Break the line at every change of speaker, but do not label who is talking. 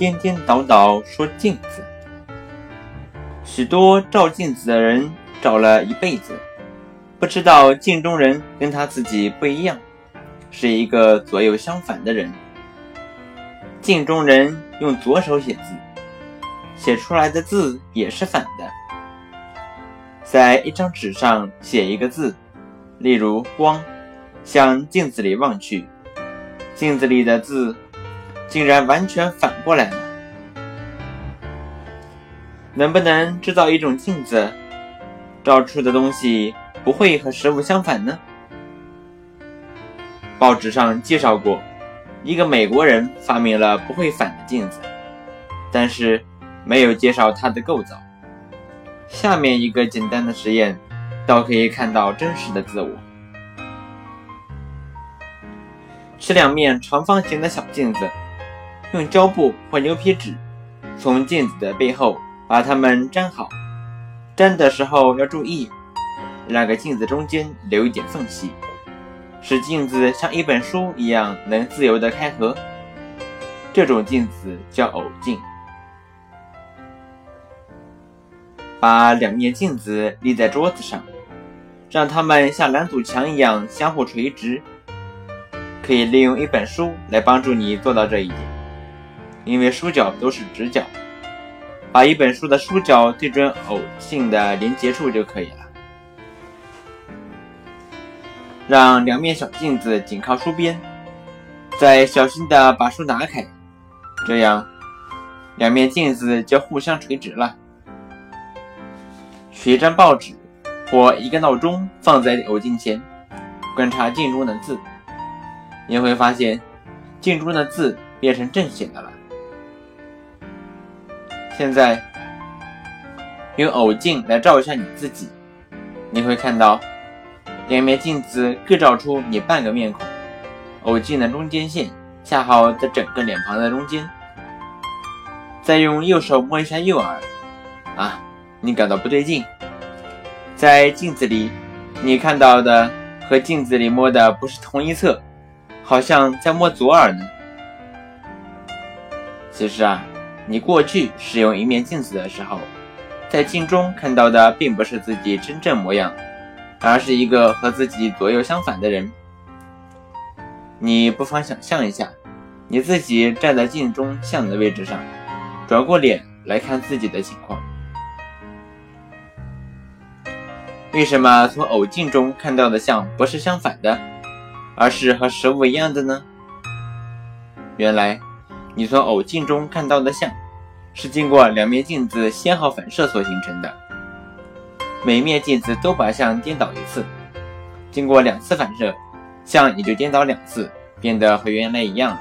颠颠倒倒说镜子。许多照镜子的人找了一辈子不知道镜中人跟他自己不一样是一个左右相反的人。镜中人用左手写字写出来的字也是反的。在一张纸上写一个字例如光向镜子里望去镜子里的字竟然完全反过来了。能不能制造一种镜子，照出的东西不会和实物相反呢？报纸上介绍过。一个美国人发明了不会反的镜子，但是没有介绍它的构造。下面一个简单的实验，倒可以看到真实的自我。是两面长方形的小镜子，用胶布或牛皮纸从镜子的背后把它们粘好。粘的时候要注意，让个镜子中间留一点缝隙。使镜子像一本书一样能自由的开合，这种镜子叫偶镜。把两面镜子立在桌子上，让它们像两堵墙一样相互垂直。可以利用一本书来帮助你做到这一点，因为书角都是直角。把一本书的书角对准偶镜的连接处就可以了。让两面小镜子紧靠书边，再小心地把书拿开，这样两面镜子就互相垂直了。取一张报纸或一个闹钟放在偶镜前，观察镜中的字，你会发现镜中的字变成正写的了。现在用偶镜来照一下你自己，你会看到。两面镜子各照出你半个面孔，偶镜的中间线恰好在整个脸庞的中间。再用右手摸一下右耳，啊，你感到不对劲。在镜子里，你看到的和镜子里摸的不是同一侧，好像在摸左耳呢。其实啊，你过去使用一面镜子的时候，在镜中看到的并不是自己真正模样。而是一个和自己左右相反的人。你不妨想象一下，你自己站在镜中像的位置上，转过脸来看自己的情况。为什么从偶镜中看到的像不是相反的，而是和实物一样的呢？原来，你从偶镜中看到的像，是经过两面镜子先后反射所形成的。每面镜子都把像颠倒一次，经过两次反射，像也就颠倒两次，变得和原来一样。